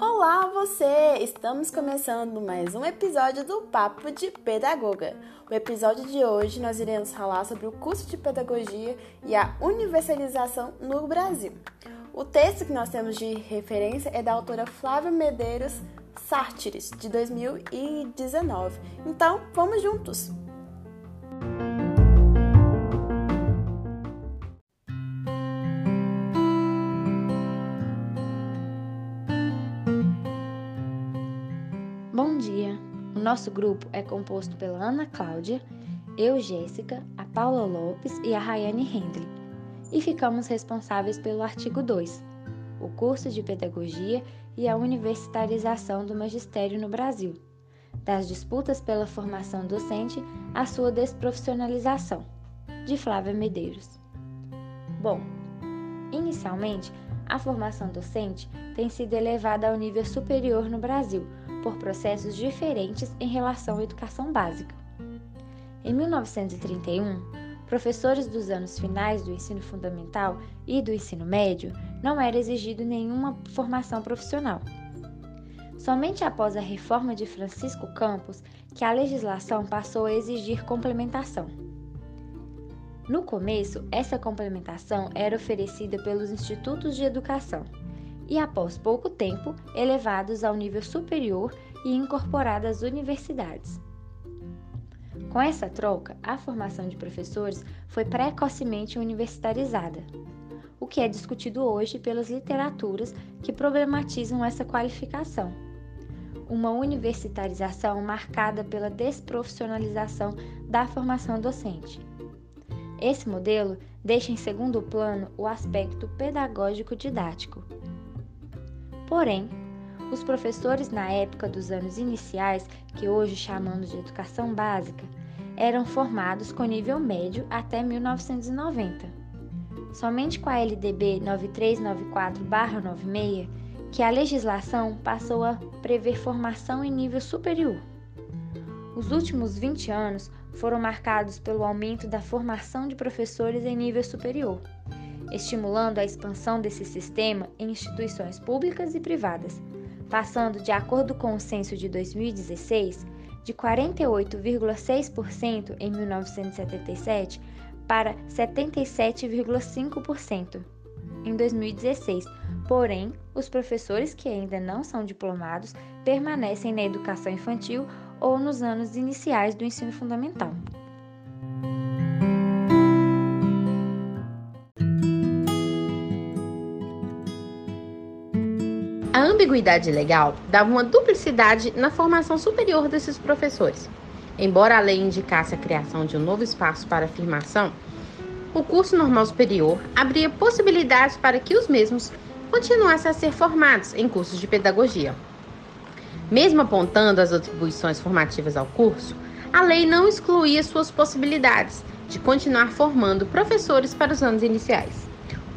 Olá, você! Estamos começando mais um episódio do Papo de Pedagoga. O episódio de hoje nós iremos falar sobre o curso de pedagogia e a universalização no Brasil. O texto que nós temos de referência é da autora Flávia Medeiros Sártires, de 2019. Então, vamos juntos! Nosso grupo é composto pela Ana Cláudia, eu, Jéssica, a Paula Lopes e a Rayane Hendley. E ficamos responsáveis pelo artigo 2, o curso de pedagogia e a universitarização do magistério no Brasil, das disputas pela formação docente à sua desprofissionalização, de Flávia Medeiros. Bom, inicialmente, a formação docente tem sido elevada ao nível superior no Brasil por processos diferentes em relação à educação básica. Em 1931, professores dos anos finais do ensino fundamental e do ensino médio não era exigido nenhuma formação profissional. Somente após a reforma de Francisco Campos que a legislação passou a exigir complementação. No começo, essa complementação era oferecida pelos institutos de educação e, após pouco tempo, elevados ao nível superior e incorporados às universidades. Com essa troca, a formação de professores foi precocemente universitarizada, o que é discutido hoje pelas literaturas que problematizam essa qualificação. Uma universitarização marcada pela desprofissionalização da formação docente. Esse modelo deixa em segundo plano o aspecto pedagógico-didático Porém, os professores na época dos anos iniciais, que hoje chamamos de educação básica, eram formados com nível médio até 1990. Somente com a LDB 9394-96 que a legislação passou a prever formação em nível superior. Os últimos 20 anos foram marcados pelo aumento da formação de professores em nível superior estimulando a expansão desse sistema em instituições públicas e privadas, passando, de acordo com o censo de 2016, de 48,6% em 1977 para 77,5% em 2016. Porém, os professores que ainda não são diplomados permanecem na educação infantil ou nos anos iniciais do ensino fundamental. A ambiguidade legal dava uma duplicidade na formação superior desses professores. Embora a lei indicasse a criação de um novo espaço para afirmação, o curso normal superior abria possibilidades para que os mesmos continuassem a ser formados em cursos de pedagogia. Mesmo apontando as atribuições formativas ao curso, a lei não excluía suas possibilidades de continuar formando professores para os anos iniciais.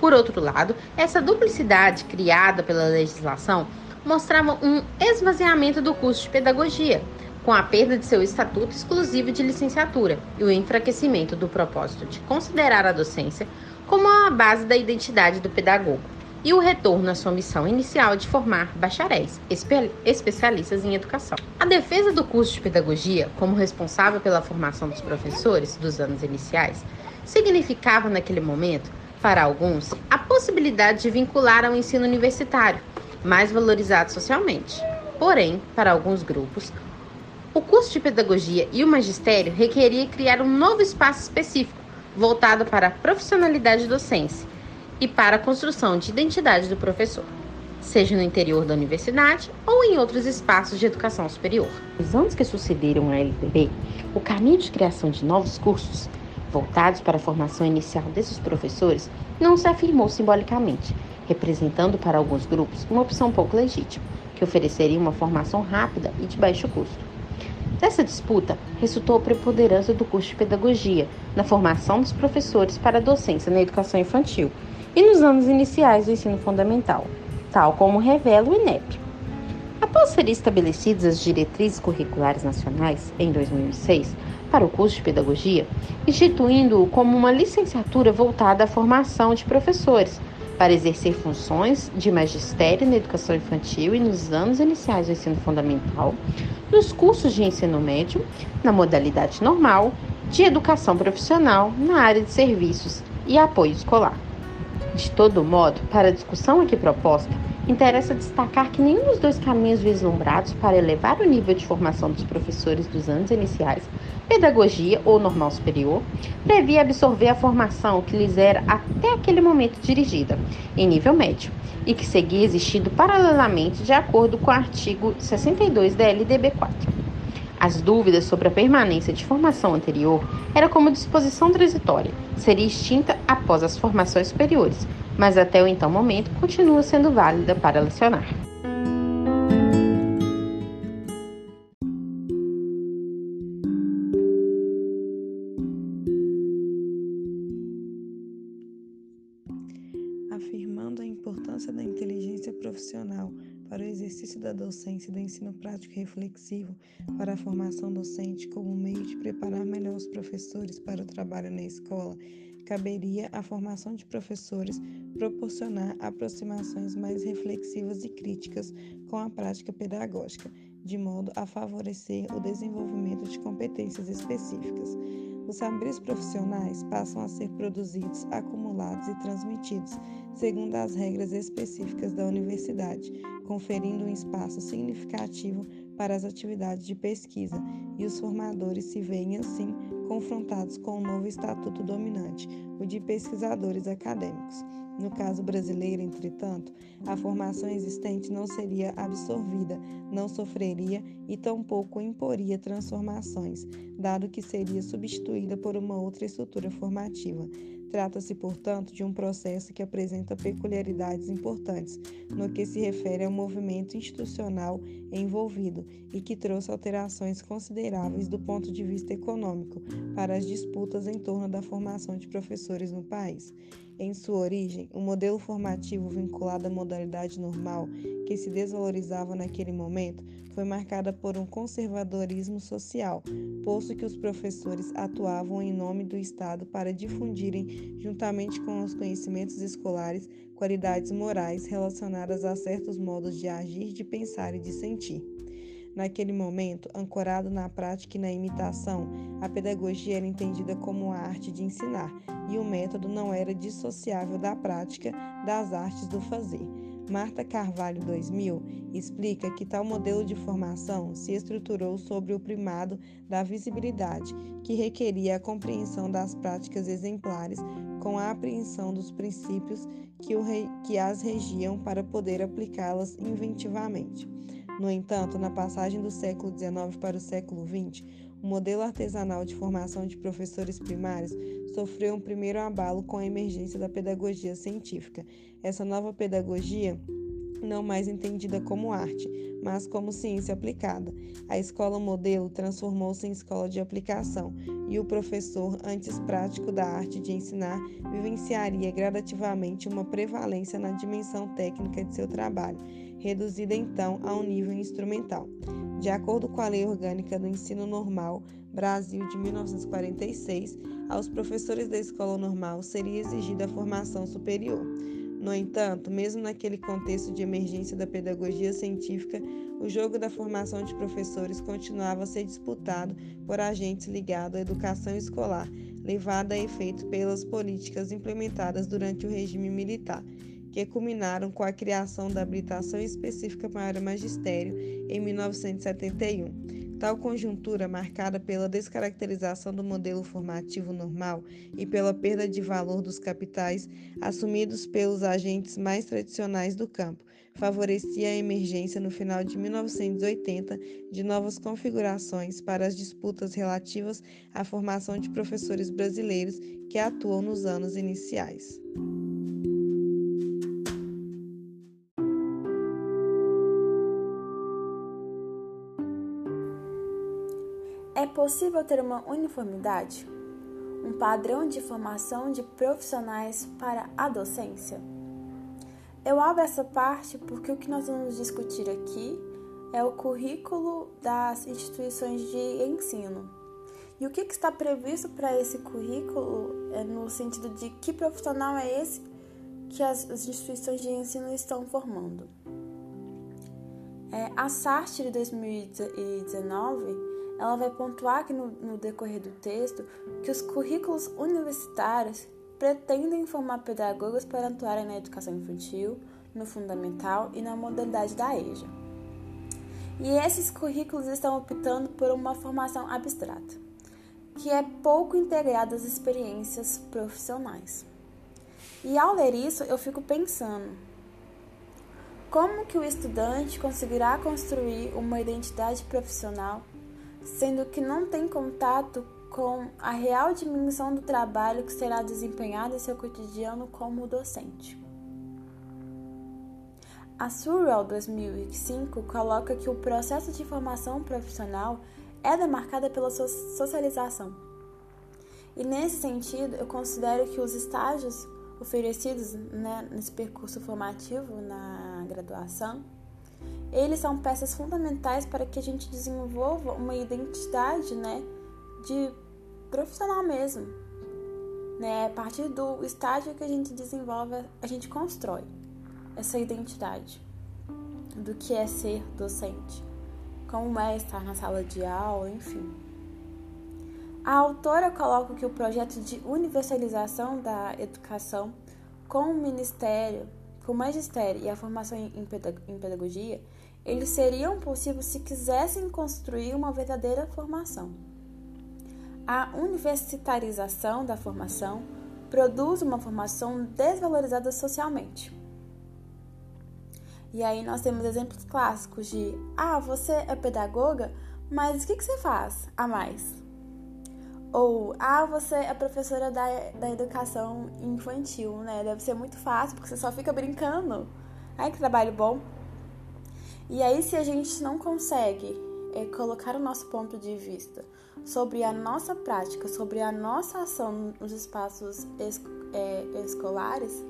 Por outro lado, essa duplicidade criada pela legislação mostrava um esvaziamento do curso de pedagogia, com a perda de seu estatuto exclusivo de licenciatura e o enfraquecimento do propósito de considerar a docência como a base da identidade do pedagogo, e o retorno à sua missão inicial de formar bacharéis, espe especialistas em educação. A defesa do curso de pedagogia, como responsável pela formação dos professores dos anos iniciais, significava naquele momento para alguns, a possibilidade de vincular ao ensino universitário, mais valorizado socialmente. Porém, para alguns grupos, o curso de pedagogia e o magistério requeria criar um novo espaço específico, voltado para a profissionalidade docência e para a construção de identidade do professor, seja no interior da universidade ou em outros espaços de educação superior. Nos anos que sucederam a LDB, o caminho de criação de novos cursos voltados para a formação inicial desses professores, não se afirmou simbolicamente, representando para alguns grupos uma opção pouco legítima, que ofereceria uma formação rápida e de baixo custo. Dessa disputa, resultou a preponderância do curso de pedagogia na formação dos professores para a docência na educação infantil e nos anos iniciais do ensino fundamental, tal como revela o INEP. Após serem estabelecidas as diretrizes curriculares nacionais, em 2006, para o curso de pedagogia, instituindo-o como uma licenciatura voltada à formação de professores, para exercer funções de magistério na educação infantil e nos anos iniciais do ensino fundamental, nos cursos de ensino médio, na modalidade normal, de educação profissional, na área de serviços e apoio escolar. De todo modo, para a discussão aqui proposta, interessa destacar que nenhum dos dois caminhos vislumbrados para elevar o nível de formação dos professores dos anos iniciais, pedagogia ou normal superior, previa absorver a formação que lhes era até aquele momento dirigida, em nível médio, e que seguia existindo paralelamente de acordo com o artigo 62 da LDB 4. As dúvidas sobre a permanência de formação anterior era como disposição transitória, seria extinta após as formações superiores, mas até o então momento continua sendo válida para lecionar. Importância da inteligência profissional para o exercício da docência e do ensino prático reflexivo para a formação docente como meio de preparar melhor os professores para o trabalho na escola, caberia à formação de professores proporcionar aproximações mais reflexivas e críticas com a prática pedagógica, de modo a favorecer o desenvolvimento de competências específicas. Os saberes profissionais passam a ser produzidos, acumulados e transmitidos segundo as regras específicas da universidade, conferindo um espaço significativo para as atividades de pesquisa, e os formadores se veem assim confrontados com o um novo estatuto dominante, o de pesquisadores acadêmicos. No caso brasileiro, entretanto, a formação existente não seria absorvida, não sofreria e tampouco imporia transformações, dado que seria substituída por uma outra estrutura formativa. Trata-se, portanto, de um processo que apresenta peculiaridades importantes no que se refere ao movimento institucional envolvido e que trouxe alterações consideráveis do ponto de vista econômico para as disputas em torno da formação de professores no país. Em sua origem, o modelo formativo vinculado à modalidade normal, que se desvalorizava naquele momento, foi marcada por um conservadorismo social, posto que os professores atuavam em nome do Estado para difundirem, juntamente com os conhecimentos escolares, qualidades morais relacionadas a certos modos de agir, de pensar e de sentir. Naquele momento, ancorado na prática e na imitação, a pedagogia era entendida como a arte de ensinar, e o método não era dissociável da prática das artes do fazer. Marta Carvalho 2000 explica que tal modelo de formação se estruturou sobre o primado da visibilidade, que requeria a compreensão das práticas exemplares com a apreensão dos princípios que, que as regiam para poder aplicá-las inventivamente. No entanto, na passagem do século XIX para o século XX, o modelo artesanal de formação de professores primários sofreu um primeiro abalo com a emergência da pedagogia científica. Essa nova pedagogia não mais entendida como arte, mas como ciência aplicada. A escola modelo transformou-se em escola de aplicação e o professor, antes prático da arte de ensinar, vivenciaria gradativamente uma prevalência na dimensão técnica de seu trabalho, reduzida então a um nível instrumental. De acordo com a Lei Orgânica do Ensino Normal, Brasil de 1946, aos professores da escola normal seria exigida a formação superior. No entanto, mesmo naquele contexto de emergência da pedagogia científica, o jogo da formação de professores continuava a ser disputado por agentes ligados à educação escolar, levada a efeito pelas políticas implementadas durante o regime militar, que culminaram com a criação da habilitação específica para o magistério em 1971. Tal conjuntura, marcada pela descaracterização do modelo formativo normal e pela perda de valor dos capitais assumidos pelos agentes mais tradicionais do campo, favorecia a emergência no final de 1980 de novas configurações para as disputas relativas à formação de professores brasileiros que atuam nos anos iniciais. Possível ter uma uniformidade? Um padrão de formação de profissionais para a docência? Eu abro essa parte porque o que nós vamos discutir aqui é o currículo das instituições de ensino. E o que, está previsto para esse currículo é no sentido de que profissional é esse que as, as instituições de ensino estão formando? É, a SART de 2019 ela vai pontuar aqui no, no decorrer do texto que os currículos universitários pretendem formar pedagogos para atuarem na educação infantil, no fundamental e na modalidade da EJA. E esses currículos estão optando por uma formação abstrata que é pouco integrado às experiências profissionais. E ao ler isso, eu fico pensando: como que o estudante conseguirá construir uma identidade profissional sendo que não tem contato com a real dimensão do trabalho que será desempenhado em seu cotidiano como docente? A Surrell 2005 coloca que o processo de formação profissional é demarcada pela socialização. E nesse sentido, eu considero que os estágios oferecidos né, nesse percurso formativo na graduação, eles são peças fundamentais para que a gente desenvolva uma identidade né, de profissional mesmo. Né? A partir do estágio que a gente desenvolve, a gente constrói essa identidade do que é ser docente como é estar na sala de aula, enfim. A autora coloca que o projeto de universalização da educação com o Ministério, com Magistério e a formação em pedagogia, eles seriam possíveis se quisessem construir uma verdadeira formação. A universitarização da formação produz uma formação desvalorizada socialmente. E aí nós temos exemplos clássicos de: ah, você é pedagoga, mas o que, que você faz a mais? Ou, ah, você é professora da, da educação infantil, né? Deve ser muito fácil, porque você só fica brincando. Ai, que trabalho bom. E aí, se a gente não consegue é, colocar o nosso ponto de vista sobre a nossa prática, sobre a nossa ação nos espaços es, é, escolares,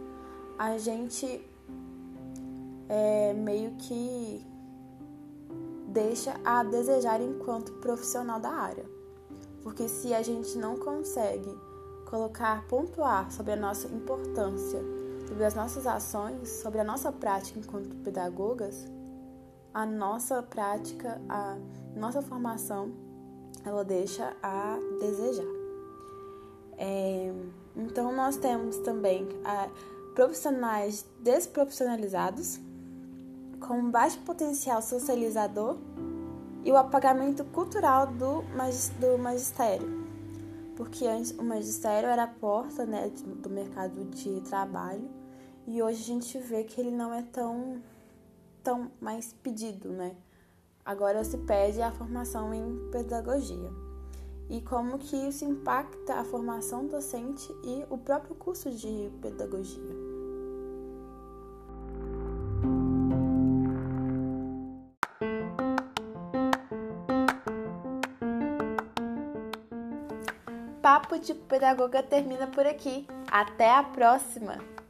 a gente é, meio que deixa a desejar enquanto profissional da área. Porque se a gente não consegue colocar, pontuar sobre a nossa importância, sobre as nossas ações, sobre a nossa prática enquanto pedagogas, a nossa prática, a nossa formação, ela deixa a desejar. É, então, nós temos também a, profissionais desprofissionalizados, com baixo potencial socializador e o apagamento cultural do, do magistério. Porque antes o magistério era a porta né, do mercado de trabalho e hoje a gente vê que ele não é tão, tão mais pedido, né? Agora se pede a formação em pedagogia. E como que isso impacta a formação docente e o próprio curso de pedagogia. Papo de Pedagoga termina por aqui. Até a próxima!